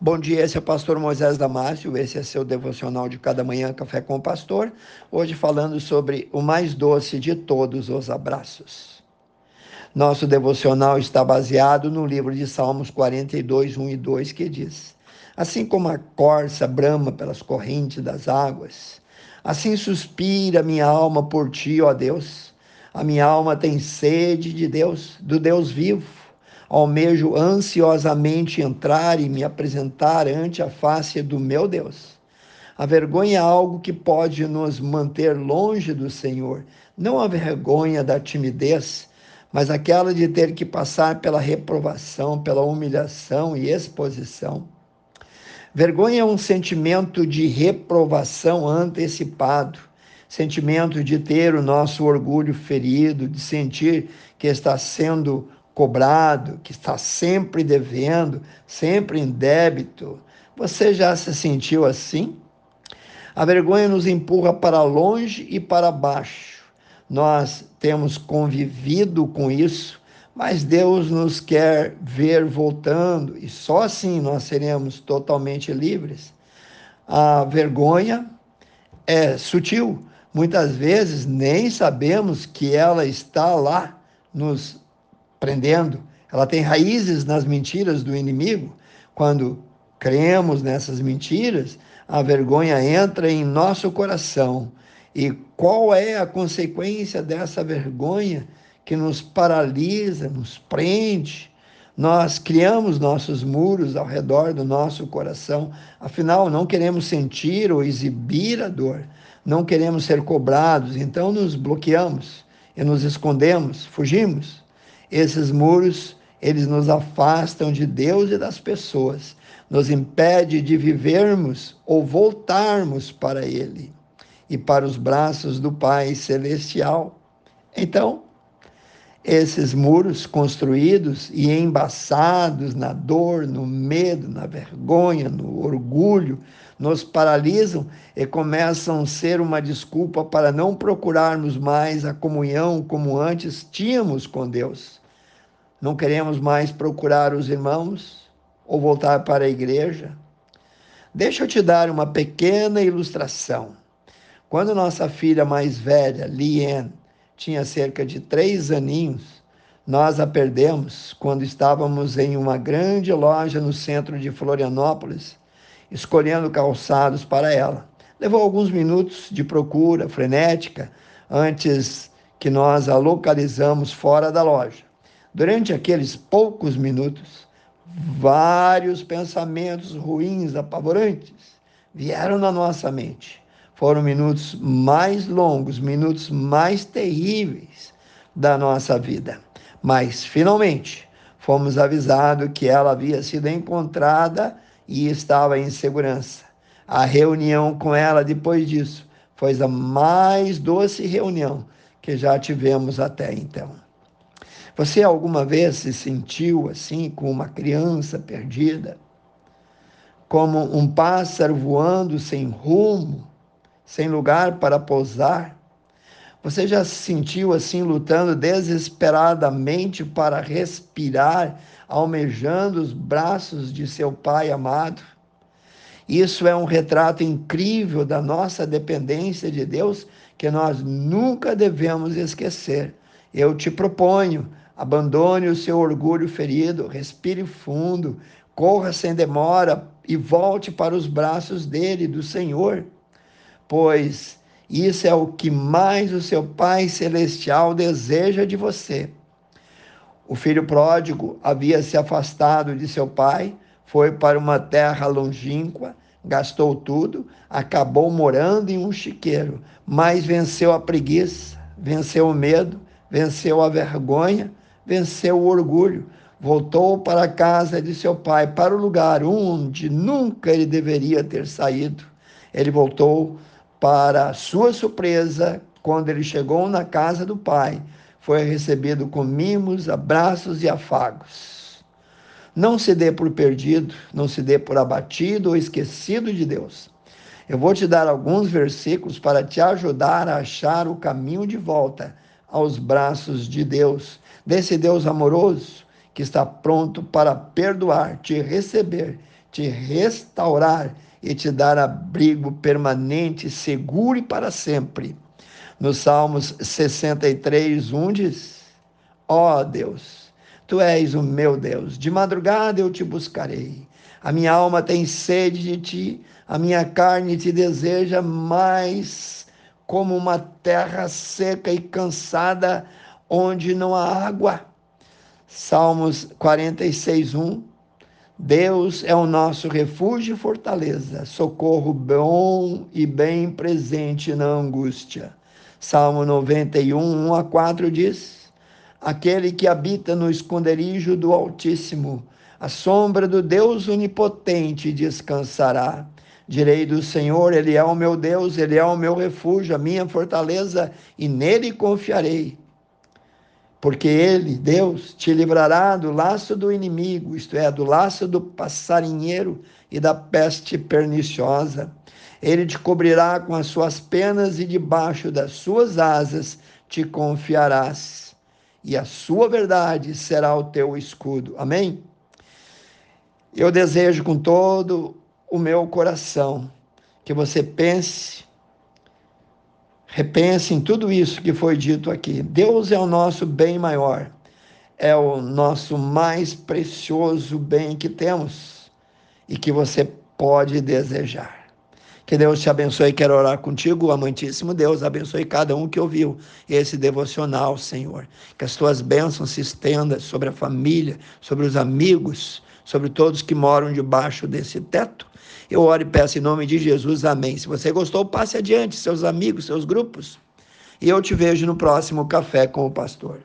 Bom dia, esse é o pastor Moisés Damásio, esse é seu devocional de cada manhã, Café com o Pastor. Hoje falando sobre o mais doce de todos os abraços. Nosso devocional está baseado no livro de Salmos 42, 1 e 2, que diz: Assim como a corça brama pelas correntes das águas, assim suspira minha alma por ti, ó Deus. A minha alma tem sede de Deus, do Deus vivo almejo ansiosamente entrar e me apresentar ante a face do meu Deus. A vergonha é algo que pode nos manter longe do Senhor, não a vergonha da timidez, mas aquela de ter que passar pela reprovação, pela humilhação e exposição. Vergonha é um sentimento de reprovação antecipado, sentimento de ter o nosso orgulho ferido, de sentir que está sendo cobrado, que está sempre devendo, sempre em débito. Você já se sentiu assim? A vergonha nos empurra para longe e para baixo. Nós temos convivido com isso, mas Deus nos quer ver voltando e só assim nós seremos totalmente livres. A vergonha é sutil. Muitas vezes nem sabemos que ela está lá nos prendendo. Ela tem raízes nas mentiras do inimigo. Quando cremos nessas mentiras, a vergonha entra em nosso coração. E qual é a consequência dessa vergonha que nos paralisa, nos prende? Nós criamos nossos muros ao redor do nosso coração, afinal, não queremos sentir ou exibir a dor, não queremos ser cobrados, então nos bloqueamos e nos escondemos, fugimos. Esses muros, eles nos afastam de Deus e das pessoas, nos impede de vivermos ou voltarmos para Ele e para os braços do Pai Celestial. Então, esses muros construídos e embaçados na dor, no medo, na vergonha, no orgulho, nos paralisam e começam a ser uma desculpa para não procurarmos mais a comunhão como antes tínhamos com Deus. Não queremos mais procurar os irmãos ou voltar para a igreja. Deixa eu te dar uma pequena ilustração. Quando nossa filha mais velha, Lien, tinha cerca de três aninhos, nós a perdemos quando estávamos em uma grande loja no centro de Florianópolis escolhendo calçados para ela. Levou alguns minutos de procura frenética antes que nós a localizamos fora da loja. Durante aqueles poucos minutos, vários pensamentos ruins, apavorantes, vieram na nossa mente. Foram minutos mais longos, minutos mais terríveis da nossa vida. Mas, finalmente, fomos avisados que ela havia sido encontrada e estava em segurança. A reunião com ela depois disso foi a mais doce reunião que já tivemos até então. Você alguma vez se sentiu assim, com uma criança perdida? Como um pássaro voando sem rumo, sem lugar para pousar? Você já se sentiu assim, lutando desesperadamente para respirar almejando os braços de seu Pai amado. Isso é um retrato incrível da nossa dependência de Deus que nós nunca devemos esquecer. Eu te proponho, abandone o seu orgulho ferido, respire fundo, corra sem demora e volte para os braços dele, do Senhor, pois isso é o que mais o seu Pai Celestial deseja de você. O filho pródigo havia se afastado de seu pai, foi para uma terra longínqua, gastou tudo, acabou morando em um chiqueiro, mas venceu a preguiça, venceu o medo, venceu a vergonha, venceu o orgulho, voltou para a casa de seu pai, para o lugar onde nunca ele deveria ter saído. Ele voltou para sua surpresa, quando ele chegou na casa do pai, foi recebido com mimos, abraços e afagos. Não se dê por perdido, não se dê por abatido ou esquecido de Deus. Eu vou te dar alguns versículos para te ajudar a achar o caminho de volta aos braços de Deus, desse Deus amoroso que está pronto para perdoar, te receber, te restaurar e te dar abrigo permanente, seguro e para sempre. No Salmos 63, 1 diz: Ó oh Deus, tu és o meu Deus, de madrugada eu te buscarei. A minha alma tem sede de ti, a minha carne te deseja mais como uma terra seca e cansada onde não há água. Salmos 46, 1. Deus é o nosso refúgio e fortaleza, socorro bom e bem presente na angústia. Salmo 91, 1 a 4 diz: Aquele que habita no esconderijo do Altíssimo, a sombra do Deus Onipotente descansará. Direi do Senhor, Ele é o meu Deus, Ele é o meu refúgio, a minha fortaleza, e nele confiarei porque ele, Deus, te livrará do laço do inimigo, isto é, do laço do passarinheiro e da peste perniciosa. Ele te cobrirá com as suas penas e debaixo das suas asas te confiarás. E a sua verdade será o teu escudo. Amém? Eu desejo com todo o meu coração que você pense Repense em tudo isso que foi dito aqui. Deus é o nosso bem maior, é o nosso mais precioso bem que temos e que você pode desejar. Que Deus te abençoe. Quero orar contigo, amantíssimo Deus. Abençoe cada um que ouviu esse devocional, Senhor. Que as tuas bênçãos se estendam sobre a família, sobre os amigos, sobre todos que moram debaixo desse teto eu oro e peço em nome de Jesus, amém. Se você gostou, passe adiante, seus amigos, seus grupos. E eu te vejo no próximo Café com o Pastor.